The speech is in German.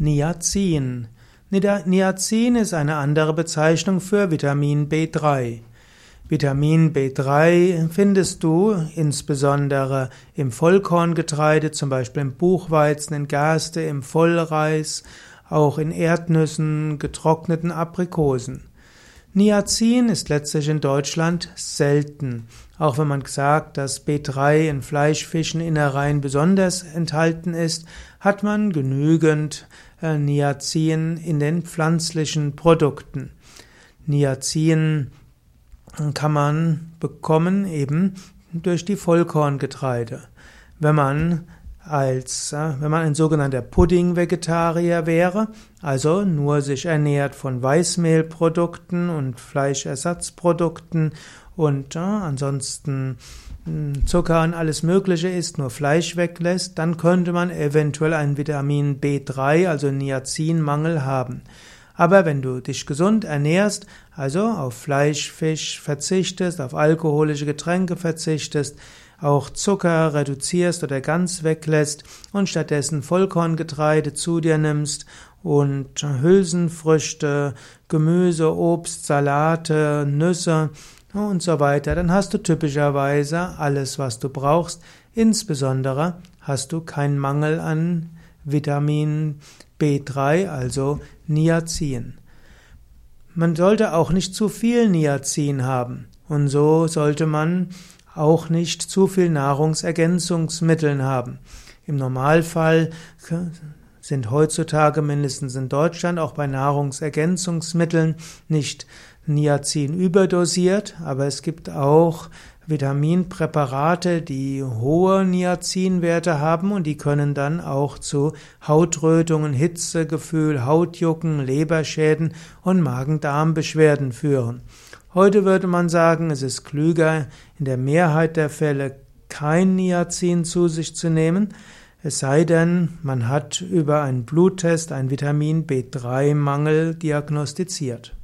Niacin. Niacin ist eine andere Bezeichnung für Vitamin B3. Vitamin B3 findest du insbesondere im Vollkorngetreide, zum Beispiel im Buchweizen, in Gerste, im Vollreis, auch in Erdnüssen, getrockneten Aprikosen. Niacin ist letztlich in Deutschland selten. Auch wenn man sagt, dass B3 in Fleischfischen, Innereien besonders enthalten ist, hat man genügend äh, Niacin in den pflanzlichen Produkten. Niacin kann man bekommen eben durch die Vollkorngetreide. Wenn man als äh, wenn man ein sogenannter Pudding-Vegetarier wäre, also nur sich ernährt von Weißmehlprodukten und Fleischersatzprodukten und äh, ansonsten hm, Zucker und alles Mögliche isst, nur Fleisch weglässt, dann könnte man eventuell einen Vitamin B3, also Niacinmangel haben. Aber wenn du dich gesund ernährst, also auf Fleisch, Fisch verzichtest, auf alkoholische Getränke verzichtest, auch Zucker reduzierst oder ganz weglässt und stattdessen Vollkorngetreide zu dir nimmst und Hülsenfrüchte, Gemüse, Obst, Salate, Nüsse und so weiter, dann hast du typischerweise alles, was du brauchst. Insbesondere hast du keinen Mangel an Vitamin B3, also Niacin. Man sollte auch nicht zu viel Niacin haben. Und so sollte man auch nicht zu viel Nahrungsergänzungsmittel haben. Im Normalfall sind heutzutage mindestens in Deutschland auch bei Nahrungsergänzungsmitteln nicht Niacin überdosiert, aber es gibt auch Vitaminpräparate, die hohe Niacinwerte haben und die können dann auch zu Hautrötungen, Hitzegefühl, Hautjucken, Leberschäden und Magen-Darm-Beschwerden führen. Heute würde man sagen, es ist klüger, in der Mehrheit der Fälle kein Niacin zu sich zu nehmen, es sei denn, man hat über einen Bluttest einen Vitamin B3-Mangel diagnostiziert.